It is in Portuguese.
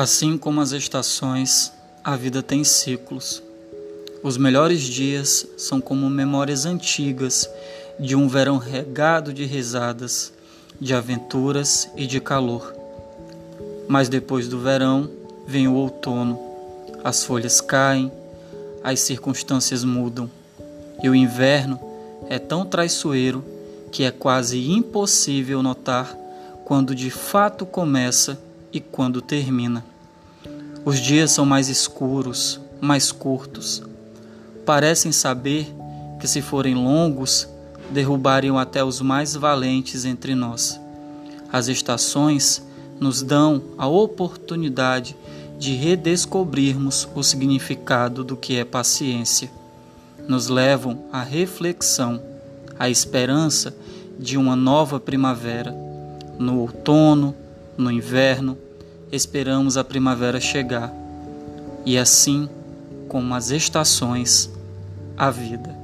Assim como as estações, a vida tem ciclos. Os melhores dias são como memórias antigas de um verão regado de risadas, de aventuras e de calor. Mas depois do verão vem o outono, as folhas caem, as circunstâncias mudam, e o inverno é tão traiçoeiro que é quase impossível notar quando de fato começa e quando termina. Os dias são mais escuros, mais curtos. Parecem saber que, se forem longos, derrubariam até os mais valentes entre nós. As estações nos dão a oportunidade de redescobrirmos o significado do que é paciência. Nos levam à reflexão, à esperança de uma nova primavera. No outono, no inverno, esperamos a primavera chegar. E assim, como as estações, a vida.